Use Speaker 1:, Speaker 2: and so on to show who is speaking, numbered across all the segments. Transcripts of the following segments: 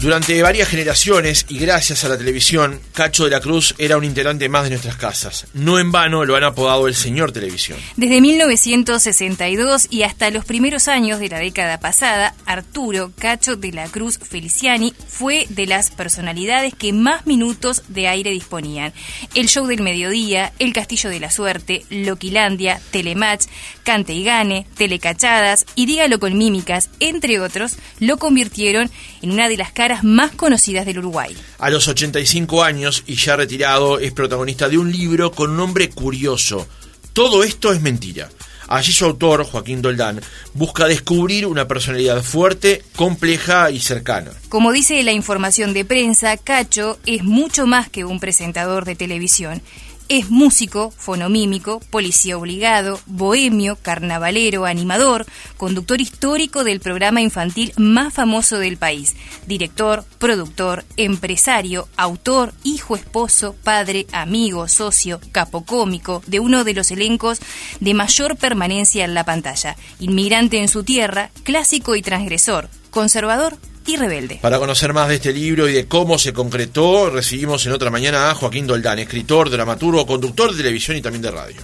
Speaker 1: Durante varias generaciones y gracias a la televisión, Cacho de la Cruz era un integrante más de nuestras casas. No en vano lo han apodado el señor televisión.
Speaker 2: Desde 1962 y hasta los primeros años de la década pasada, Arturo Cacho de la Cruz Feliciani fue de las personalidades que más minutos de aire disponían. El show del mediodía, El Castillo de la Suerte, Loquilandia, Telematch, Cante y Gane, Telecachadas y Dígalo con Mímicas, entre otros, lo convirtieron en una de las caras más conocidas del Uruguay.
Speaker 1: A los 85 años y ya retirado, es protagonista de un libro con un nombre curioso. Todo esto es mentira. Allí su autor, Joaquín Doldán, busca descubrir una personalidad fuerte, compleja y cercana.
Speaker 2: Como dice la información de prensa, Cacho es mucho más que un presentador de televisión. Es músico, fonomímico, policía obligado, bohemio, carnavalero, animador, conductor histórico del programa infantil más famoso del país, director, productor, empresario, autor, hijo, esposo, padre, amigo, socio, capocómico de uno de los elencos de mayor permanencia en la pantalla, inmigrante en su tierra, clásico y transgresor, conservador y rebelde.
Speaker 1: Para conocer más de este libro y de cómo se concretó, recibimos en otra mañana a Joaquín Doldán, escritor, dramaturgo, conductor de televisión y también de radio.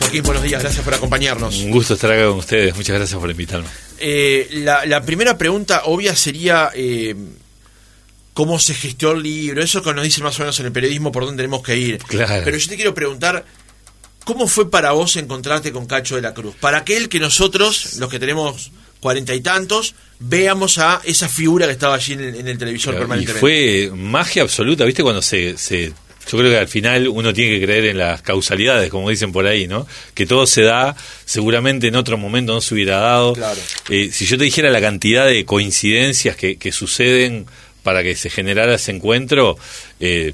Speaker 1: Joaquín, buenos días, gracias por acompañarnos.
Speaker 3: Un gusto estar acá con ustedes, muchas gracias por invitarme.
Speaker 1: Eh, la, primera pregunta obvia sería... Eh, cómo se gestió el libro, eso que nos dicen más o menos en el periodismo por dónde tenemos que ir.
Speaker 3: Claro.
Speaker 1: Pero yo te quiero preguntar, ¿cómo fue para vos encontrarte con Cacho de la Cruz? Para aquel que nosotros, los que tenemos cuarenta y tantos, veamos a esa figura que estaba allí en el, televisor permanentemente.
Speaker 3: Y fue magia absoluta, ¿viste? Cuando se, se yo creo que al final uno tiene que creer en las causalidades, como dicen por ahí, ¿no? Que todo se da, seguramente en otro momento no se hubiera dado.
Speaker 1: Claro.
Speaker 3: Eh, si yo te dijera la cantidad de coincidencias que, que suceden para que se generara ese encuentro, eh,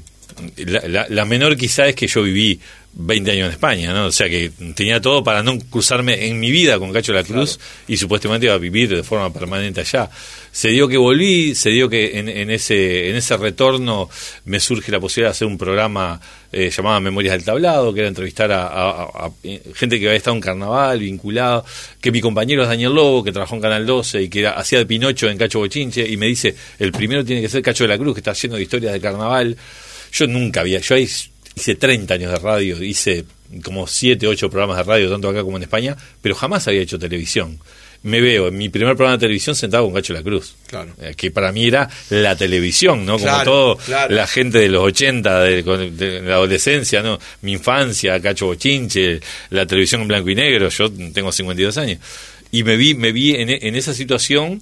Speaker 3: la, la, menor quizá es que yo viví 20 años en España, ¿no? O sea que tenía todo para no cruzarme en mi vida con Cacho la Cruz y supuestamente iba a vivir de forma permanente allá. Se dio que volví, se dio que en, ese, en ese retorno me surge la posibilidad de hacer un programa eh, llamado Memorias del Tablado, que era entrevistar a, gente que había estado en carnaval, vinculado, que mi compañero es Daniel Lobo, que trabajó en Canal 12 y que hacía de Pinocho en Cacho Bochinche, y me dice, el primero tiene que ser Cacho de la Cruz, que está haciendo de historias de carnaval. Yo nunca había, yo ahí hice 30 años de radio, hice como 7, 8 programas de radio, tanto acá como en España, pero jamás había hecho televisión. Me veo en mi primer programa de televisión sentado con Cacho La Cruz,
Speaker 1: claro.
Speaker 3: Eh, que para mí era la televisión, ¿no? Como todo la gente de los 80, de, la adolescencia, ¿no? Mi infancia, Cacho Bochinche, la televisión en blanco y negro, yo tengo 52 años. Y me vi, me vi en, en esa situación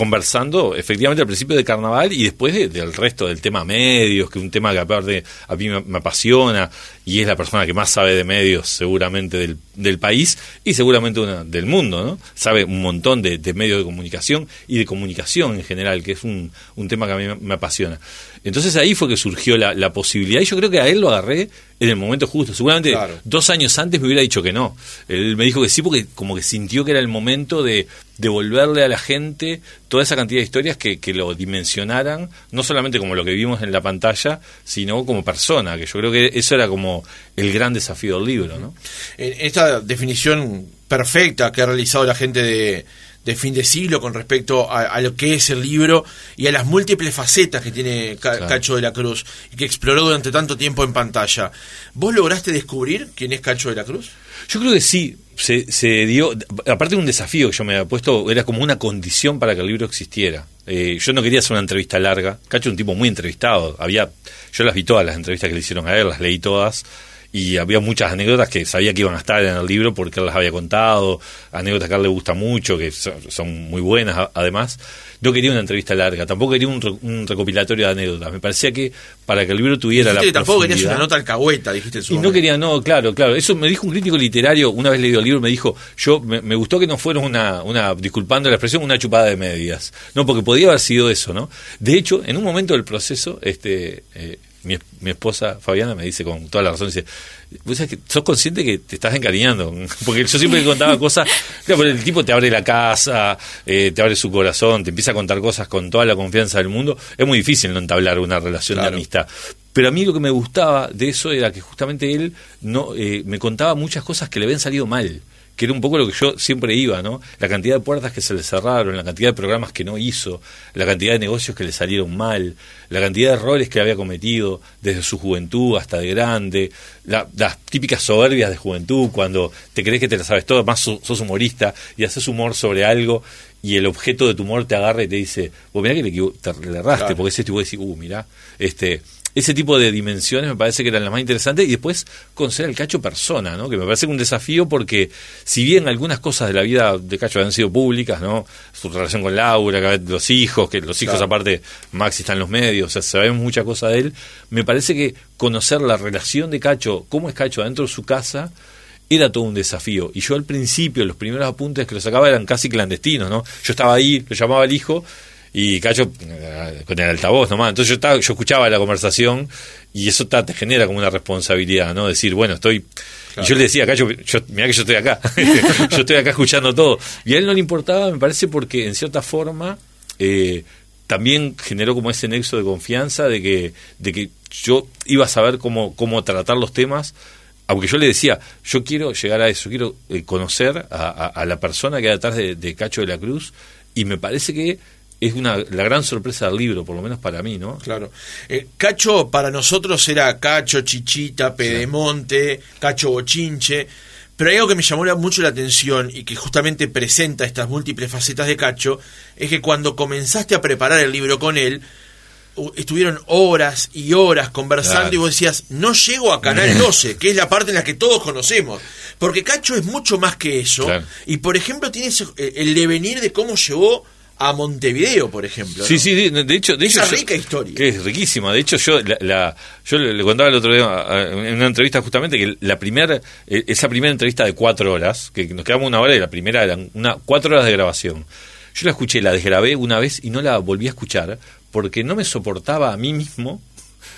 Speaker 3: conversando efectivamente al principio de carnaval y después del resto del tema medios, que es un tema que aparte a mí me, apasiona y es la persona que más sabe de medios seguramente del, del país y seguramente una, del mundo, ¿no? Sabe un montón de, medios de comunicación y de comunicación en general, que es un, un tema que a mí me, apasiona. Entonces ahí fue que surgió la, la, posibilidad y yo creo que a él lo agarré en el momento justo. Seguramente dos años antes me hubiera dicho que no. Él me dijo que sí porque como que sintió que era el momento de devolverle a la gente toda esa cantidad de historias que, que, lo dimensionaran, no solamente como lo que vimos en la pantalla, sino como persona, que yo creo que eso era como el gran desafío del libro. ¿no?
Speaker 1: Esta definición perfecta que ha realizado la gente de, de fin de siglo con respecto a, lo que es el libro y a las múltiples facetas que tiene Cacho de la Cruz y que exploró durante tanto tiempo en pantalla. ¿Vos lograste descubrir quién es Cacho de la Cruz?
Speaker 3: Yo creo que sí. Se, dio, aparte de un desafío que yo me había puesto, era como una condición para que el libro existiera. Eh, yo no quería hacer una entrevista larga. Cacho es un tipo muy entrevistado. Había, yo las vi todas las entrevistas que le hicieron a él, las leí todas y había muchas anécdotas que sabía que iban a estar en el libro porque él las había contado, anécdotas que a él le gusta mucho, que son, muy buenas además. No quería una entrevista larga, tampoco quería un, recopilatorio de anécdotas. Me parecía que para que el libro tuviera la
Speaker 1: tampoco querías una nota alcahueta, dijiste en su
Speaker 3: Y no quería, no, claro, claro. Eso me dijo un crítico literario, una vez leído el libro, me dijo, yo me, gustó que no fuera una, una, disculpando la expresión, una chupada de medias. No, porque podía haber sido eso, ¿no? De hecho, en un momento del proceso, este... Eh, mi, mi, esposa Fabiana me dice con toda la razón, dice, ¿Vos sabés que sos consciente que te estás encariñando? Porque yo siempre contaba cosas, claro, el tipo te abre la casa, eh, te abre su corazón, te empieza a contar cosas con toda la confianza del mundo, es muy difícil no entablar una relación de amistad. Pero a mí lo que me gustaba de eso era que justamente él no eh, me contaba muchas cosas que le habían salido mal que era un poco lo que yo siempre iba, ¿no? La cantidad de puertas que se le cerraron, la cantidad de programas que no hizo, la cantidad de negocios que le salieron mal, la cantidad de errores que había cometido desde su juventud hasta de grande, las típicas soberbias de juventud, cuando te crees que te la sabes todo, más sos humorista y haces humor sobre algo y el objeto de tu humor te agarra y te dice, vos mirá que le, te erraste, porque ese tipo de decir, uh, mirá, este, ese tipo de dimensiones me parece que eran las más interesantes y después conocer al Cacho persona, ¿no? que me parece un desafío porque si bien algunas cosas de la vida de Cacho han sido públicas, ¿no? su relación con Laura, los hijos, que los hijos aparte Maxi está en los medios, o sea, sabemos mucha cosa de él, me parece que conocer la relación de Cacho, cómo es Cacho adentro de su casa, era todo un desafío. Y yo al principio, los primeros apuntes que lo sacaba eran casi clandestinos, ¿no? Yo estaba ahí, lo llamaba el hijo, y Cacho eh, con el altavoz nomás. Entonces yo, estaba, yo escuchaba la conversación y eso te genera como una responsabilidad, ¿no? Decir, bueno, estoy... Y yo le decía, Cacho, yo, mira que yo estoy acá, yo estoy acá escuchando todo. Y a él no le importaba, me parece, porque en cierta forma eh, también generó como ese nexo de confianza de que, de que yo iba a saber cómo, cómo tratar los temas aunque yo le decía, yo quiero llegar a eso, quiero eh, conocer a, la persona que hay detrás de, Cacho de la Cruz, y me parece que es una, la gran sorpresa del libro, por lo menos para mí, ¿no?
Speaker 1: Claro. Eh, Cacho para nosotros era Cacho, Chichita, Pedemonte, Cacho Bochinche, pero hay algo que me llamó mucho la atención y que justamente presenta estas múltiples facetas de Cacho, es que cuando comenzaste a preparar el libro con él, estuvieron horas y horas conversando y vos decías, no llego a Canal 12, que es la parte en la que todos conocemos. Porque Cacho es mucho más que eso. Y por ejemplo, tiene eh, el devenir de cómo llegó a Montevideo, por ejemplo.
Speaker 3: Sí, sí, de, hecho, de
Speaker 1: esa rica historia.
Speaker 3: Que es riquísima. De hecho, yo la, yo le contaba el otro día en una entrevista justamente que la primera e, esa primera entrevista de cuatro horas, que nos quedamos una hora y la primera eran una cuatro horas de grabación. Yo la escuché, la desgrabé una vez y no la volví a escuchar porque no me soportaba a mí mismo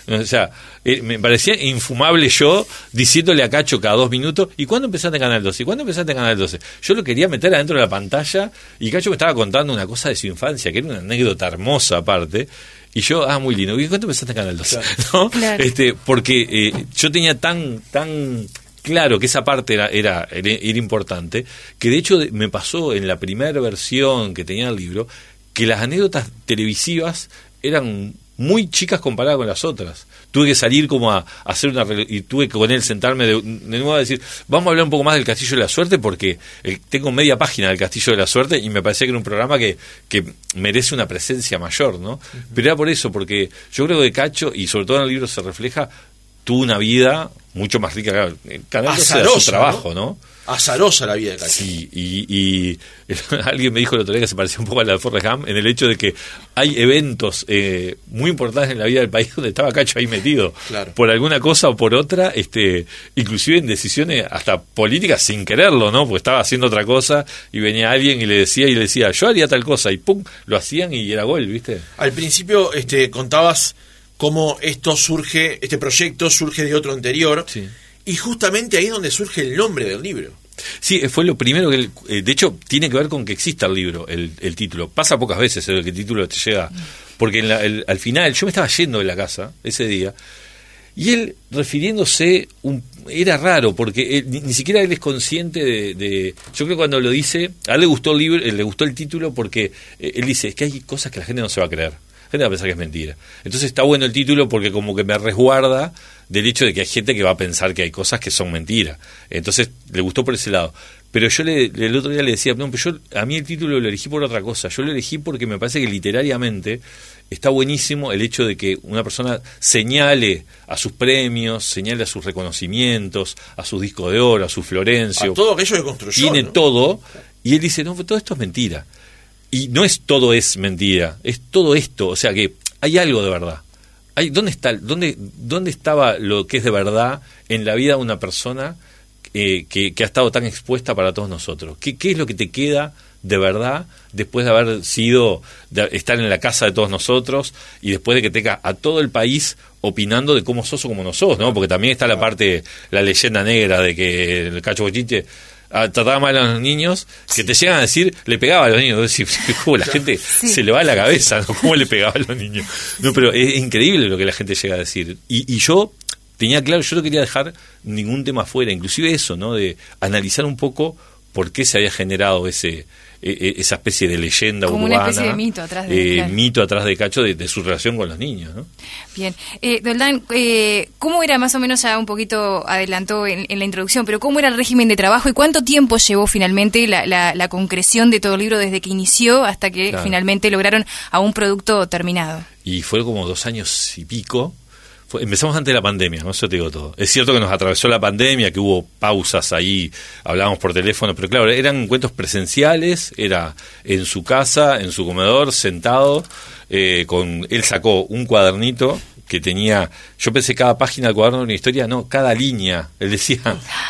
Speaker 3: o sea, eh, me parecía infumable yo diciéndole a Cacho cada dos minutos, ¿y cuándo empezaste en Canal 12? ¿Y cuándo empezaste en Canal 12? Yo lo quería meter adentro de la pantalla y Cacho me estaba contando una cosa de su infancia, que era una anécdota hermosa aparte. Y yo, ah, muy lindo. ¿Y cuándo empezaste en Canal 12? ¿No? Este, porque eh, yo tenía tan, tan claro que esa parte era, era, era, importante, que de hecho me pasó en la primera versión que tenía el libro, que las anécdotas televisivas eran muy chicas comparadas con las otras. Tuve que salir como a, hacer una... y tuve que con él sentarme de, nuevo a decir, vamos a hablar un poco más del Castillo de la Suerte porque eh, tengo media página del Castillo de la Suerte y me parecía que era un programa que, que merece una presencia mayor, ¿no? Pero era por eso, porque yo creo que Cacho, y sobre todo en el libro se refleja, tuvo una vida mucho más rica. Claro, cada su trabajo, ¿no?
Speaker 1: azarosa la vida de Cacho.
Speaker 3: Sí, y, alguien me dijo el otro día que se parecía un poco a la de Forrest Gump en el hecho de que hay eventos eh, muy importantes en la vida del país donde estaba Cacho ahí metido. Por alguna cosa o por otra, este inclusive en decisiones hasta políticas sin quererlo, ¿no? Porque estaba haciendo otra cosa y venía alguien y le decía y le decía, yo haría tal cosa y pum, lo hacían y era gol, ¿viste?
Speaker 1: Al principio este contabas cómo esto surge, este proyecto surge de otro anterior. Sí y justamente ahí es donde surge el nombre del libro.
Speaker 3: Sí, fue lo primero que... Eh, de hecho, tiene que ver con que exista el libro, el, título. Pasa pocas veces el que el título te llega. Porque al final, yo me estaba yendo de la casa ese día, y él refiriéndose, un, era raro, porque ni, siquiera él es consciente de, Yo creo que cuando lo dice, a él le gustó el libro, le gustó el título porque eh, él dice, es que hay cosas que la gente no se va a creer. Gente va a pensar que es mentira. Entonces está bueno el título porque como que me resguarda del hecho de que hay gente que va a pensar que hay cosas que son mentiras. Entonces, le gustó por ese lado. Pero yo le, el otro día le decía, no, pero yo a mí el título lo elegí por otra cosa. Yo lo elegí porque me parece que literariamente está buenísimo el hecho de que una persona señale a sus premios, señale a sus reconocimientos, a sus discos de oro, a su Florencio.
Speaker 1: A todo aquello que construyó.
Speaker 3: Tiene todo. Y él dice, no, todo esto es mentira. Y no es todo es mentira, es todo esto. O sea que hay algo de verdad. ¿dónde, está, dónde, ¿Dónde estaba lo que es de verdad en la vida de una persona eh, que, ha estado tan expuesta para todos nosotros? ¿Qué, ¿Qué, es lo que te queda de verdad después de haber sido, de estar en la casa de todos nosotros y después de que tenga a todo el país opinando de cómo sos o cómo no sos, ¿no? Porque también está la parte, la leyenda negra de que el cacho bochiche trataba mal a los niños, que te llegan a decir, le pegaba a los niños. Decir, la gente se le va a la cabeza, ¿no? ¿Cómo le pegaba a los niños? No, pero es increíble lo que la gente llega a decir. Y, y yo tenía claro, yo no quería dejar ningún tema fuera, inclusive eso, ¿no? De analizar un poco por qué se había generado ese e, e, esa especie de leyenda
Speaker 2: Como
Speaker 3: urbana.
Speaker 2: una especie de mito atrás de,
Speaker 3: eh, mito atrás de Cacho de, su relación con los niños, ¿no?
Speaker 2: Bien. Eh, Doldán, eh, ¿cómo era más o menos, ya un poquito adelantó en, la introducción, pero cómo era el régimen de trabajo y cuánto tiempo llevó finalmente la, la, concreción de todo el libro desde que inició hasta que finalmente lograron a un producto terminado?
Speaker 3: Y fue como dos años y pico empezamos antes de la pandemia, no eso te digo todo. Es cierto que nos atravesó la pandemia, que hubo pausas ahí, hablábamos por teléfono, pero claro, eran encuentros presenciales, era en su casa, en su comedor, sentado, eh, con él sacó un cuadernito que tenía, yo pensé cada página del cuaderno de una historia, no, cada línea, él decía,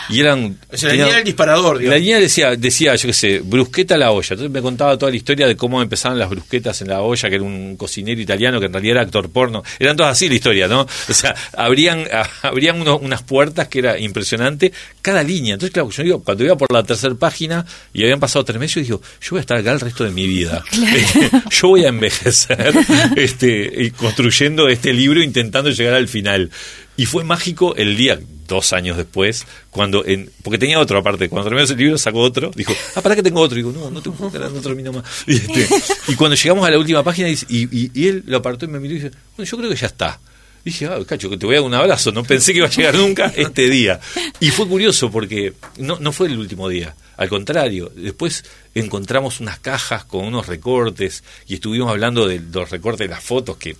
Speaker 3: y eran...
Speaker 1: la línea del disparador,
Speaker 3: La línea decía, decía, yo qué sé, brusqueta a la olla, entonces me contaba toda la historia de cómo empezaban las brusquetas en la olla, que era un cocinero italiano que en realidad era actor porno, eran todas así la historia, ¿no? O sea, abrían, abrían unas puertas que era impresionante, cada línea, entonces claro, yo digo, cuando iba por la tercera página y habían pasado tres meses, yo digo, yo voy a estar acá el resto de mi vida, yo voy a envejecer, este, construyendo este libro intentando llegar al final. Y fue mágico el día, dos años después, cuando, en, porque tenía otro aparte, cuando terminó ese libro sacó otro, dijo, ah, para que tengo otro, y digo, no, no, tengo, no termino más. Y, este, y, cuando llegamos a la última página, y, y, él lo apartó y me miró y dice, bueno, yo creo que ya está. Dije, ah, cacho, que te voy a dar un abrazo, no pensé que iba a llegar nunca este día. Y fue curioso porque no, no fue el último día. Al contrario, después encontramos unas cajas con unos recortes y estuvimos hablando de los recortes de las fotos, que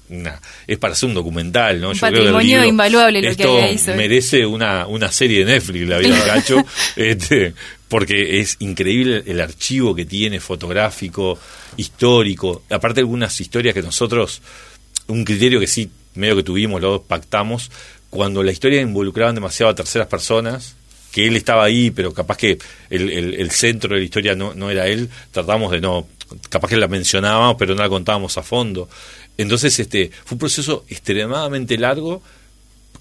Speaker 3: es para hacer un documental, ¿no?
Speaker 2: Un patrimonio invaluable lo que
Speaker 3: hizo. merece una, una serie de Netflix, la vida de Cacho, este, porque es increíble el archivo que tiene, fotográfico, histórico. Aparte algunas historias que nosotros, un criterio que sí, medio que tuvimos, lo pactamos, cuando la historia involucraba demasiado a terceras personas, que él estaba ahí, pero capaz que el, el, centro de la historia no, no, era él, tratamos de no, capaz que la mencionábamos, pero no la contábamos a fondo. Entonces, este, fue un proceso extremadamente largo.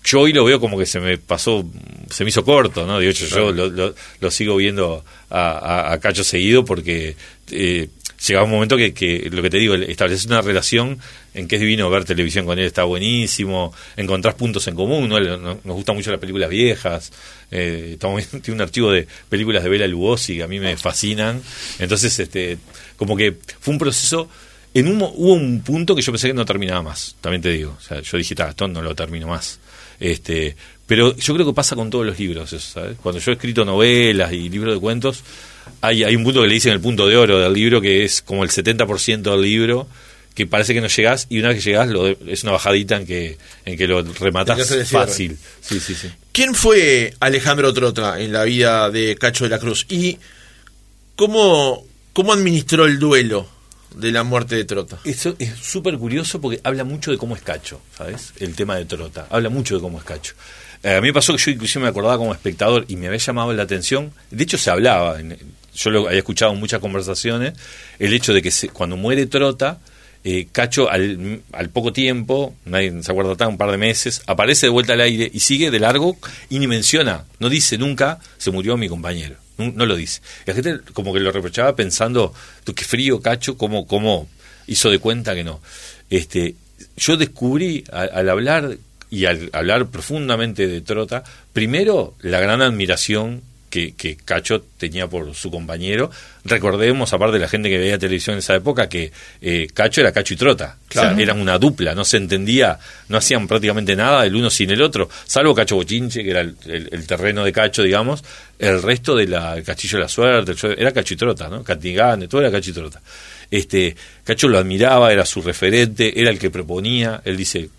Speaker 3: Yo hoy lo veo como que se me pasó, se me hizo corto, ¿no? De hecho, yo lo, lo, sigo viendo a, a, Cacho seguido porque eh, llegaba un momento que, lo que te digo, estableces una relación en que es divino ver televisión con él, está buenísimo, encontrás puntos en común, ¿no? nos gustan mucho las películas viejas, eh, estamos, tiene un archivo de películas de Bela Lugosi que a mí me fascinan, entonces este como que fue un proceso, en un, hubo un punto que yo pensé que no terminaba más, también te digo, o sea, yo dije, esto no lo termino más, este pero yo creo que pasa con todos los libros, ¿sabes? Cuando yo he escrito novelas y libros de cuentos, hay, hay un punto que le dicen el punto de oro del libro, que es como el 70% del libro, que parece que no llegás y una vez que llegás lo es una bajadita en que, en que lo rematas fácil. Sí, sí, sí.
Speaker 1: ¿Quién fue Alejandro Trota en la vida de Cacho de la Cruz? ¿Y cómo, cómo administró el duelo de la muerte de Trota?
Speaker 3: Eso es súper curioso porque habla mucho de cómo es Cacho, ¿sabes? El tema de Trota. Habla mucho de cómo es Cacho. Eh, a mí me pasó que yo inclusive me acordaba como espectador y me había llamado la atención. De hecho, se hablaba, yo lo había escuchado en muchas conversaciones, el hecho de que cuando muere Trota, eh, Cacho al, al, poco tiempo, nadie se acuerda tan, un par de meses, aparece de vuelta al aire y sigue de largo y ni menciona, no dice nunca, se murió mi compañero, no, lo dice. La gente como que lo reprochaba pensando, qué frío Cacho, cómo, cómo hizo de cuenta que no. Este, yo descubrí al hablar y al hablar profundamente de Trota, primero la gran admiración que, que, Cacho tenía por su compañero. Recordemos, aparte de la gente que veía televisión en esa época, que eh, Cacho era Cacho y Trota. eran una dupla, no se entendía, no hacían prácticamente nada el uno sin el otro, salvo Cacho Bochinche, que era el, terreno de Cacho, digamos. El resto del Castillo de la Suerte, era Cacho y Trota, ¿no? Catigane, todo era Cacho y Trota. Este, Cacho lo admiraba, era su referente, era el que proponía. Él dice,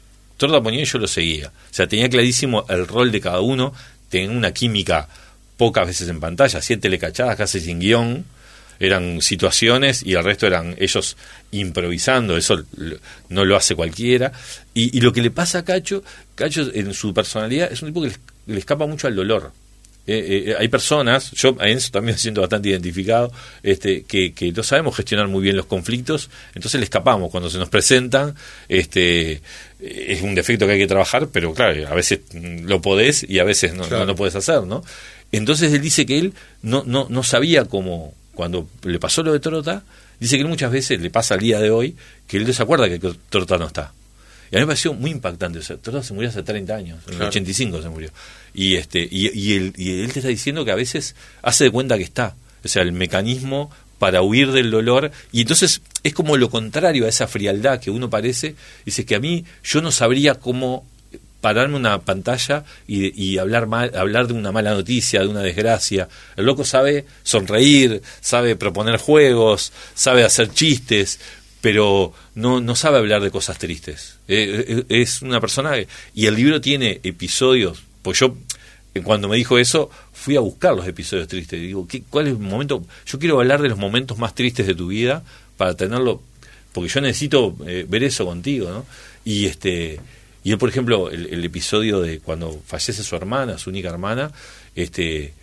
Speaker 3: Y yo lo seguía. O sea, tenía clarísimo el rol de cada uno, tenía una química pocas veces en pantalla, siete lecachadas casi sin guion, eran situaciones y el resto eran ellos improvisando, eso no lo hace cualquiera. Y, lo que le pasa a Cacho, Cacho en su personalidad es un tipo que le, escapa mucho al dolor. Eh, eh, eh, hay personas, yo en eso también me siento bastante identificado, este, que, que no sabemos gestionar muy bien los conflictos, entonces le escapamos cuando se nos presentan, este, es un defecto que hay que trabajar, pero claro, a veces lo podés y a veces no, no lo podés hacer, ¿no? Entonces él dice que él no, no, no sabía cómo, cuando le pasó lo de Trota, dice que él muchas veces le pasa al día de hoy que él no se acuerda que Trota no está. Y a mí me pareció muy impactante. O sea, se murió hace 30 años, en el 85 se murió. Y, este, y, y, él, y él te está diciendo que a veces hace de cuenta que está. o sea, el mecanismo para huir del dolor y entonces es como lo contrario a esa frialdad que uno parece, dice que a mí yo no sabría cómo pararme una pantalla y, hablar mal, hablar de una mala noticia, de una desgracia. El loco sabe sonreír, sabe proponer juegos, sabe hacer chistes, pero no, no sabe hablar de cosas tristes. Eh, eh, es una persona y el libro tiene episodios, pues yo cuando me dijo eso fui a buscar los episodios tristes. Digo, ¿qué, ¿cuál es el momento? Yo quiero hablar de los momentos más tristes de tu vida para tenerlo, porque yo necesito eh, ver eso contigo, ¿no? Y este y él, por ejemplo, el, episodio de cuando fallece su hermana, su única hermana, este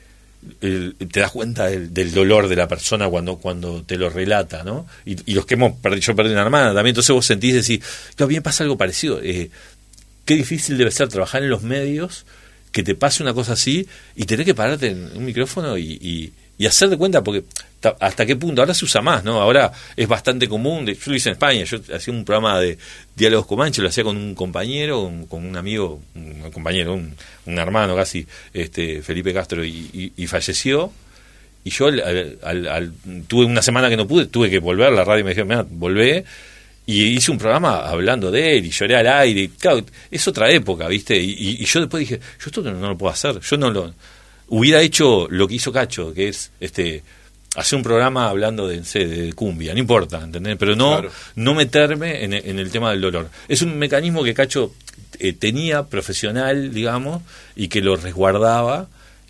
Speaker 3: te das cuenta del, dolor de la persona cuando, cuando te lo relata, ¿no? Y, los que hemos perdido, yo perdí una hermana también, entonces vos sentís decir, que a mí me pasa algo parecido. Eh, qué difícil debe ser trabajar en los medios, que te pase una cosa así y tener que pararte en un micrófono y, y hacer de cuenta, porque hasta qué punto, ahora se usa más, ¿no? Ahora es bastante común, yo lo hice en España, yo hacía un programa de diálogos comanche, lo hacía con un compañero, con un amigo, un compañero, un, hermano casi, este Felipe Castro, y, falleció. Y yo al, tuve una semana que no pude, tuve que volver, la radio me dijo, mira, volvé, y hice un programa hablando de él y lloré al aire. Claro, es otra época, ¿viste? Y, yo después dije, yo esto no, lo puedo hacer, yo no lo hubiera hecho lo que hizo Cacho, que es este hacer un programa hablando de, de cumbia, no importa, ¿entendés? Pero no, no meterme en, el tema del dolor. Es un mecanismo que Cacho eh, tenía profesional, digamos, y que lo resguardaba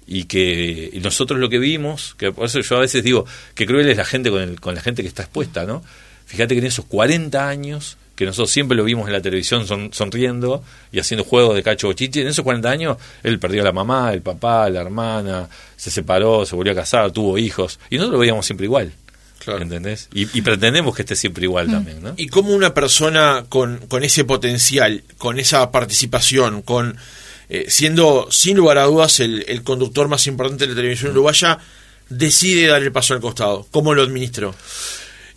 Speaker 3: y que nosotros lo que vimos, que por eso yo a veces digo que cruel es la gente con, el, con la gente que está expuesta, ¿no? Fíjate que en esos 40 años que nosotros siempre lo vimos en la televisión sonriendo y haciendo juegos de cacho bochiche. En esos 40 años él perdió a la mamá, el papá, la hermana, se separó, se volvió a casar, tuvo hijos. Y nosotros lo veíamos siempre igual. ¿Entendés? Y, pretendemos que esté siempre igual mm. también, ¿no?
Speaker 1: Y como una persona con, con ese potencial, con esa participación, con eh, siendo sin lugar a dudas el, el, conductor más importante de la televisión uruguaya, decide dar el paso al costado. ¿Cómo lo administró?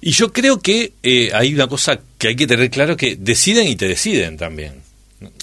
Speaker 3: Y yo creo que eh, hay una cosa que hay que tener claro que deciden y te deciden también.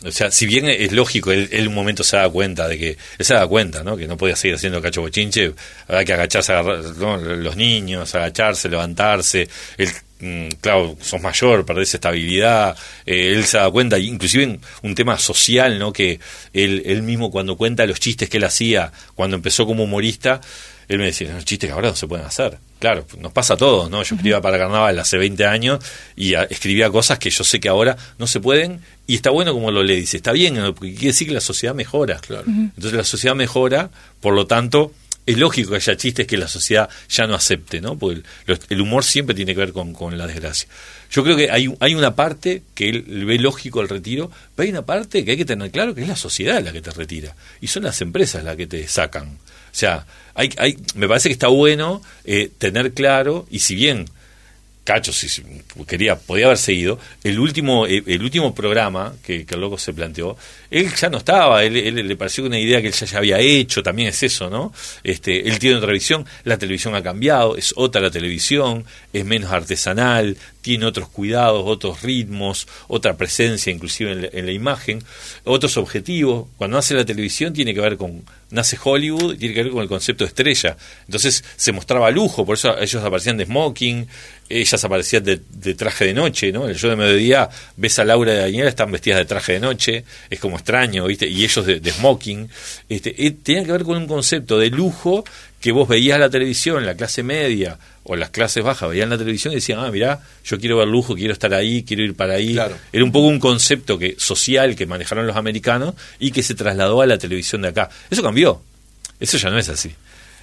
Speaker 3: O sea, si bien es lógico, él, un momento se da cuenta de que, él se da cuenta, ¿no? Que no podía seguir haciendo cacho bochinche, habrá que agacharse, los niños, agacharse, levantarse, él, mm, claro, sos mayor, perdés estabilidad, eh, él se da cuenta, inclusive un tema social, ¿no? Que él, él mismo cuando cuenta los chistes que él hacía cuando empezó como humorista, él me decía, los chistes que ahora no se pueden hacer. Claro, nos pasa a todos, ¿no? Yo escribía para Carnaval hace 20 años y escribía cosas que yo sé que ahora no se pueden y está bueno como lo le dice, está bien, porque quiere decir que la sociedad mejora. Claro. Entonces la sociedad mejora, por lo tanto, es lógico que haya chistes que la sociedad ya no acepte, ¿no? Porque el, humor siempre tiene que ver con, con, la desgracia. Yo creo que hay, hay una parte que él ve lógico el retiro, pero hay una parte que hay que tener claro que es la sociedad la que te retira y son las empresas las que te sacan. Sea, hay, hay, me parece que está bueno eh, tener claro, y si bien Cacho, si quería, podía haber seguido, el último, eh, el último programa que, el loco se planteó, él ya no estaba, él, le pareció una idea que él ya, había hecho, también es eso, ¿no? Este, él tiene otra visión, la televisión ha cambiado, es otra la televisión, es menos artesanal, tiene otros cuidados, otros ritmos, otra presencia inclusive en la, imagen, otros objetivos. Cuando nace la televisión tiene que ver con, nace Hollywood, tiene que ver con el concepto de estrella. Entonces se mostraba lujo, por eso ellos aparecían de smoking, ellas aparecían de, traje de noche, ¿no? En el show de mediodía ves a Laura y a Daniela, están vestidas de traje de noche, es como extraño, ¿viste? Y ellos de, smoking. Este, eh, tenía que ver con un concepto de lujo que vos veías la televisión, la clase media o las clases bajas veían la televisión y decían, ah, mirá, yo quiero ver lujo, quiero estar ahí, quiero ir para ahí. Era un poco un concepto que social que manejaron los americanos y que se trasladó a la televisión de acá. Eso cambió. Eso ya no es así.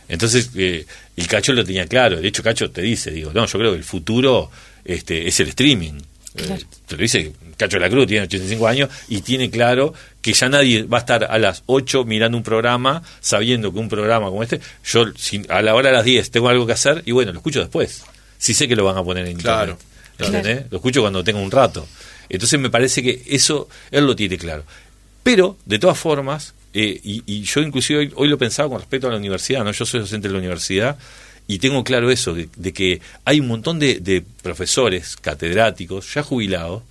Speaker 3: Entonces, eh, el Cacho lo tenía claro. De hecho, Cacho te dice, digo, no, yo creo que el futuro este, es el streaming. Eh, te lo dice Cacho de la Cruz, tiene 85 años y tiene claro que ya nadie va a estar a las 8 mirando un programa sabiendo que un programa como este, yo a la hora de las 10 tengo algo que hacer y bueno, lo escucho después. Si sé que lo van a poner en internet. Lo escucho cuando tengo un rato. Entonces me parece que eso él lo tiene claro. Pero, de todas formas, eh, y, yo inclusive hoy, lo pensaba con respecto a la universidad, ¿no? Yo soy docente de la universidad y tengo claro eso, de, que hay un montón de, profesores, catedráticos, ya jubilados,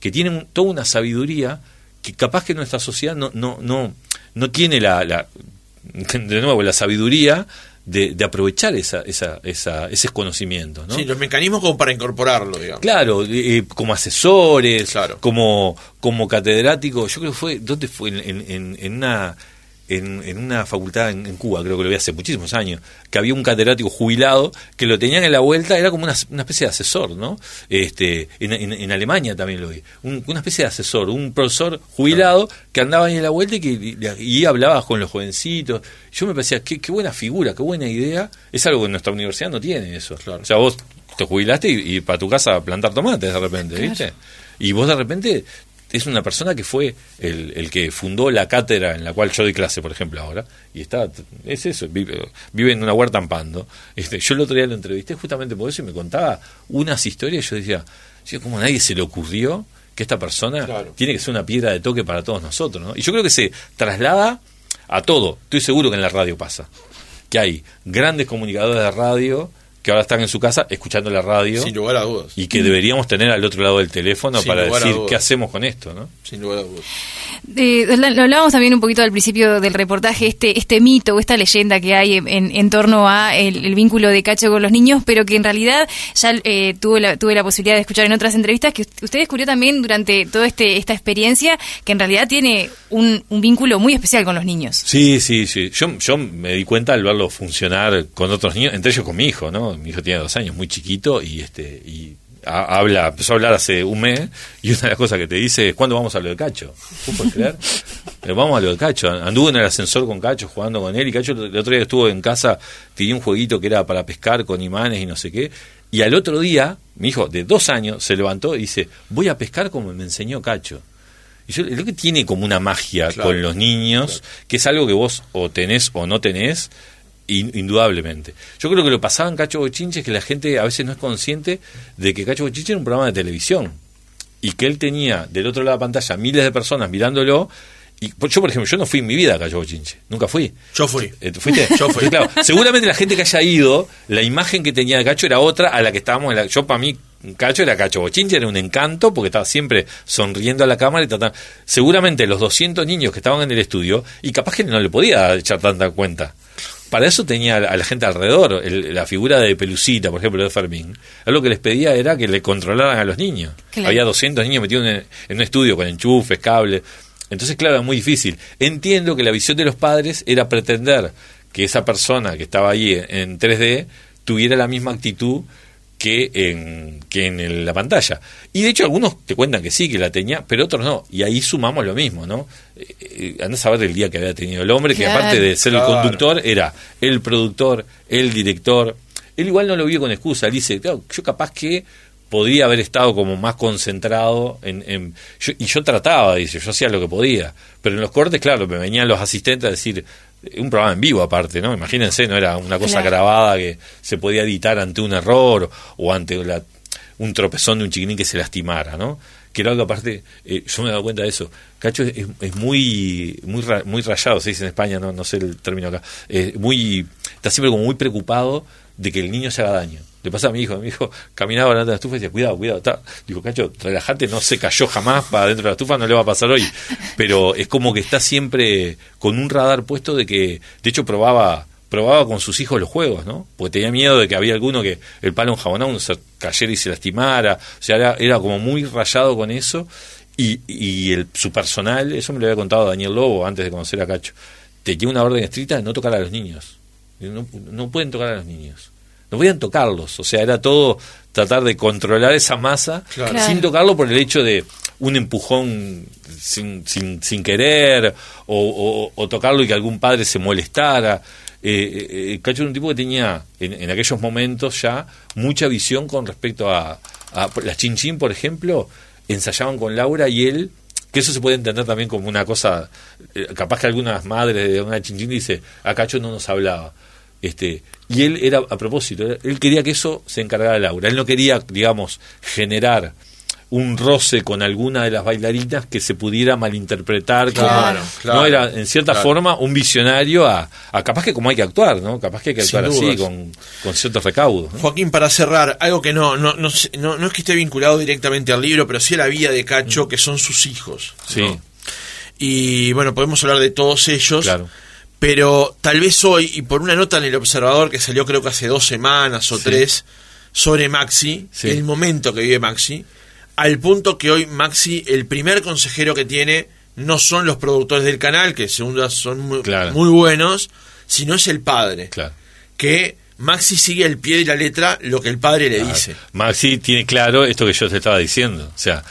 Speaker 3: que tienen toda una sabiduría que capaz que nuestra sociedad no, no, no, no tiene la, la, de nuevo, la sabiduría de, aprovechar esa, esa, esa, ese conocimiento. ¿no?
Speaker 1: Sí, los mecanismos como para incorporarlo, digamos.
Speaker 3: Claro, eh, como asesores, claro. como, como catedrático. Yo creo que fue, ¿dónde fue? En, en, en una en, en una facultad en, Cuba, creo que lo vi hace muchísimos años, que había un catedrático jubilado que lo tenían en la vuelta, era como una, una especie de asesor, ¿no? Este, en, en, Alemania también lo vi, una especie de asesor, un profesor jubilado que andaba ahí en la vuelta y que y, hablaba con los jovencitos. Yo me parecía, qué, qué buena figura, qué buena idea. Es algo que nuestra universidad no tiene eso. Claro. O sea, vos te jubilaste y, para tu casa plantar tomates de repente, ¿viste? Y vos de repente es una persona que fue el, el, que fundó la cátedra en la cual yo doy clase, por ejemplo, ahora, y está, es eso, vive, vive en una huerta en Pando. Este, yo el otro día lo entrevisté justamente por eso y me contaba unas historias, y yo decía, ¿cómo como nadie se le ocurrió que esta persona tiene que ser una piedra de toque para todos nosotros, ¿no? Y yo creo que se traslada a todo, estoy seguro que en la radio pasa, que hay grandes comunicadores de radio, que ahora están en su casa escuchando la radio.
Speaker 1: Sin lugar a dudas.
Speaker 3: Y que deberíamos tener al otro lado del teléfono para decir qué hacemos con esto, ¿no?
Speaker 1: Sin lugar a dudas.
Speaker 2: lo hablábamos también un poquito al principio del reportaje, este este mito o esta leyenda que hay en, en torno a el, vínculo de Cacho con los niños, pero que en realidad ya eh, tuve, la, tuve la posibilidad de escuchar en otras entrevistas que usted descubrió también durante toda este, esta experiencia que en realidad tiene un, un vínculo muy especial con los niños.
Speaker 3: Sí, sí, sí. Yo, yo me di cuenta al verlo funcionar con otros niños, entre ellos con mi hijo, ¿no? Mi hijo tiene dos años, muy chiquito, y este y habla, empezó a hablar hace un mes, y una de las cosas que te dice es, ¿cuándo vamos a lo de Cacho? ¿Tú puedes creer? Eh, vamos a lo de Cacho. Anduvo en el ascensor con Cacho, jugando con él, y Cacho el otro día estuvo en casa, tenía un jueguito que era para pescar con imanes y no sé qué, y al otro día, mi hijo de dos años se levantó y dice, voy a pescar como me enseñó Cacho. Y yo creo que tiene como una magia con los niños, que es algo que vos o tenés o no tenés, indudablemente. Yo creo que lo pasaba en Cacho Bochinche es que la gente a veces no es consciente de que Cacho Bochinche era un programa de televisión y que él tenía del otro lado de la pantalla miles de personas mirándolo. Y yo, por ejemplo, yo no fui en mi vida a Cacho Bochinche, nunca fui.
Speaker 1: Yo fui.
Speaker 3: Eh, ¿Fuiste? Yo fui. Claro, seguramente la gente que haya ido, la imagen que tenía de Cacho era otra a la que estábamos. En la, yo, para mí, Cacho era Cacho Bochinche, era un encanto porque estaba siempre sonriendo a la cámara y tratando. Seguramente los 200 niños que estaban en el estudio, y capaz que no le podía echar tanta cuenta para eso tenía a la gente alrededor. la figura de Pelucita, por ejemplo, de Fermín. Lo que les pedía era que le controlaran a los niños. Había 200 niños metidos en, un estudio con enchufes, cables. Entonces, claro, era muy difícil. Entiendo que la visión de los padres era pretender que esa persona que estaba ahí en 3D tuviera la misma actitud que en, que en la pantalla. Y de hecho algunos te cuentan que sí, que la tenía, pero otros no. Y ahí sumamos lo mismo, ¿no? Eh, eh a saber el día que había tenido el hombre, que aparte de ser el conductor, era el productor, el director. Él igual no lo vio con excusa. Él dice, yo capaz que podría haber estado como más concentrado en... y yo trataba, dice, yo hacía lo que podía. Pero en los cortes, claro, me venían los asistentes a decir, un programa en vivo aparte, ¿no? Imagínense, no era una cosa grabada que se podía editar ante un error o ante un tropezón de un chiquinín que se lastimara, ¿no? Que era algo aparte, eh, yo me he dado cuenta de eso. Cacho es, muy muy muy rayado, se dice en España, no, no sé el término acá. muy está siempre como muy preocupado de que el niño se haga daño. Le pasa a mi hijo, mi hijo caminaba delante de la estufa y decía, cuidado, cuidado. Está. Digo, cacho, relajate, no se cayó jamás para dentro de la estufa, no le va a pasar hoy. Pero es como que está siempre con un radar puesto de que, de hecho, probaba probaba con sus hijos los juegos, ¿no? Porque tenía miedo de que había alguno que el palo enjabonado se cayera y se lastimara. O sea, era, era como muy rayado con eso. Y, y el, su personal, eso me lo había contado Daniel Lobo antes de conocer a Cacho, tenía una orden estricta de no tocar a los niños. No, no pueden tocar a los niños no podían tocarlos, o sea, era todo tratar de controlar esa masa sin tocarlo por el hecho de un empujón sin, sin, sin querer o, tocarlo y que algún padre se molestara. Eh, eh, eh, Cacho era un tipo que tenía en, aquellos momentos ya mucha visión con respecto a, a las chinchín, por ejemplo, ensayaban con Laura y él que eso se puede entender también como una cosa, eh, capaz que algunas madres de una chinchín dice, a Cacho no nos hablaba. Este, y él era, a propósito, él quería que eso se encargara Laura. Él no quería, digamos, generar un roce con alguna de las bailarinas que se pudiera malinterpretar claro, no era en cierta forma un visionario a, capaz que como hay que actuar no capaz que hay que actuar así con, con ciertos recaudos
Speaker 1: Joaquín para cerrar algo que no no, no no es que esté vinculado directamente al libro pero sí a la vida de Cacho mm. que son sus hijos
Speaker 3: sí.
Speaker 1: y bueno podemos hablar de todos ellos. Claro pero tal vez hoy, y por una nota en el Observador que salió creo que hace dos semanas o tres, sobre Maxi, el momento que vive Maxi, al punto que hoy Maxi, el primer consejero que tiene, no son los productores del canal, que según son muy, muy buenos, sino es el padre. Que Maxi sigue al pie de la letra lo que el padre le dice.
Speaker 3: Maxi tiene claro esto que yo te estaba diciendo. O sea,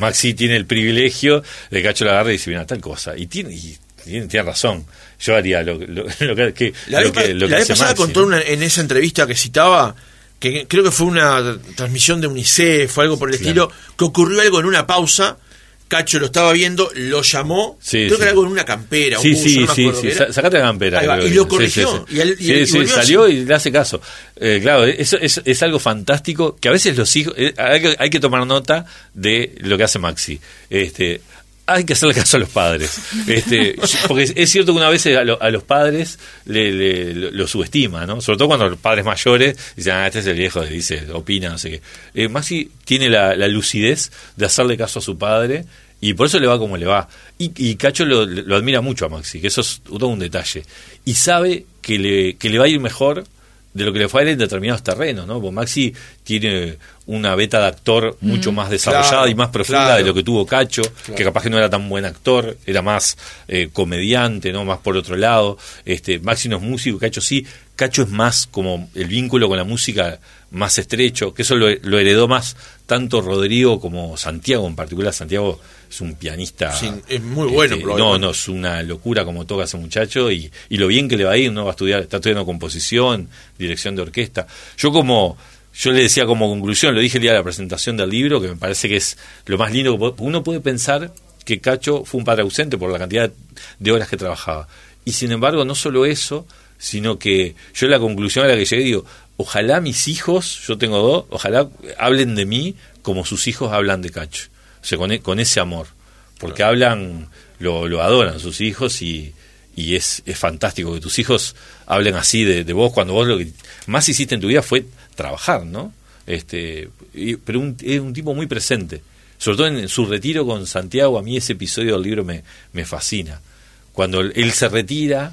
Speaker 3: Maxi tiene el privilegio de que Cacho la agarre y dice, mira, tal cosa. Y tiene, y tiene, razón. Yo haría lo, que,
Speaker 1: la vez, pasada contó en esa entrevista que citaba que creo que fue una transmisión de UNICEF o algo por el estilo, que ocurrió algo en una pausa. Cacho lo estaba viendo, lo llamó, creo que era algo en una campera.
Speaker 3: Sí, sí, sí, sacate la campera.
Speaker 1: y lo corrigió.
Speaker 3: y, él, salió y le hace caso. Eh, claro, eso es, es, algo fantástico que a veces los hijos. Eh, hay, que, hay que tomar nota de lo que hace Maxi. Este, hay que hacerle caso a los padres. Este, porque es cierto que una vez a, los padres le, lo subestima, ¿no? Sobre todo cuando los padres mayores dicen, ah, este es el viejo, dice, opina, no sé qué. Eh, Maxi tiene la, lucidez de hacerle caso a su padre y por eso le va como le va. Y, Cacho lo, admira mucho a Maxi, que eso es todo un detalle. Y sabe que le, que le va a ir mejor de lo que le fue a él en determinados terrenos, ¿no? Porque Maxi tiene una beta de actor mucho más desarrollada y más profunda de lo que tuvo Cacho, que capaz que no era tan buen actor, era más eh, comediante, ¿no? Más por otro lado. Este, Maxi no es músico, Cacho sí. Cacho es más como el vínculo con la música más estrecho, que eso lo, heredó más tanto Rodrigo como Santiago, en particular Santiago es un pianista.
Speaker 1: es muy bueno.
Speaker 3: Este, no, no, es una locura como toca ese muchacho y, y lo bien que le va a ir, ¿no? Va a estudiar, está estudiando composición, dirección de orquesta. Yo como yo le decía como conclusión, lo dije el día de la presentación del libro, que me parece que es lo más lindo que uno puede pensar que Cacho fue un padre ausente por la cantidad de horas que trabajaba. Y sin embargo, no solo eso, sino que yo la conclusión a la que llegué digo, ojalá mis hijos, yo tengo dos, ojalá hablen de mí como sus hijos hablan de Cacho, o sea, con, e, ese amor, porque hablan, lo, lo adoran sus hijos y, y es, es fantástico que tus hijos hablen así de, de, vos cuando vos lo que más hiciste en tu vida fue trabajar, ¿no? Este, pero es un tipo muy presente. Sobre todo en, su retiro con Santiago, a mí ese episodio del libro me, me fascina. Cuando él se retira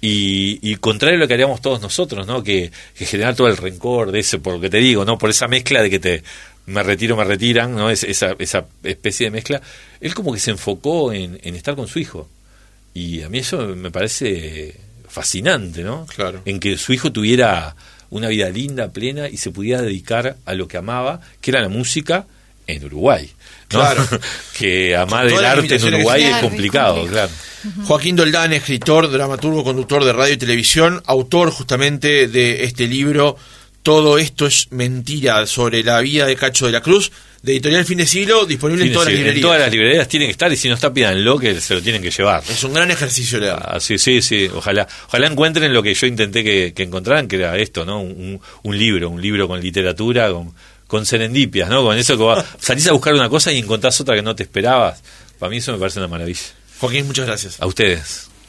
Speaker 3: y, y, contrario a lo que haríamos todos nosotros, ¿no? Que, que generar todo el rencor de ese, por lo que te digo, ¿no? Por esa mezcla de que te me retiro, me retiran, ¿no? Es, esa, esa especie de mezcla. Él como que se enfocó en, en estar con su hijo. Y a mí eso me parece fascinante, ¿no?
Speaker 1: Claro.
Speaker 3: En que su hijo tuviera una vida linda, plena y se pudiera dedicar a lo que amaba, que era la música en Uruguay. Claro. que amar el arte en Uruguay es complicado, claro.
Speaker 1: Joaquín Doldán, escritor, dramaturgo, conductor de radio y televisión, autor justamente de este libro Todo esto es mentira sobre la vida de Cacho de la Cruz de Editorial Fin de Siglo, disponible en todas las librerías.
Speaker 3: En todas las librerías tienen que estar y si no está, pídanlo que se lo tienen que llevar.
Speaker 1: Es un gran ejercicio legal.
Speaker 3: Ah, sí, sí, sí. Ojalá, ojalá encuentren lo que yo intenté que, encontraran, que era esto, ¿no? Un, libro, un libro con literatura, con, con serendipias, ¿no? Con eso que salís a buscar una cosa y encontrás otra que no te esperabas. Para mí eso me parece una maravilla.
Speaker 1: Joaquín, muchas gracias.
Speaker 3: A ustedes.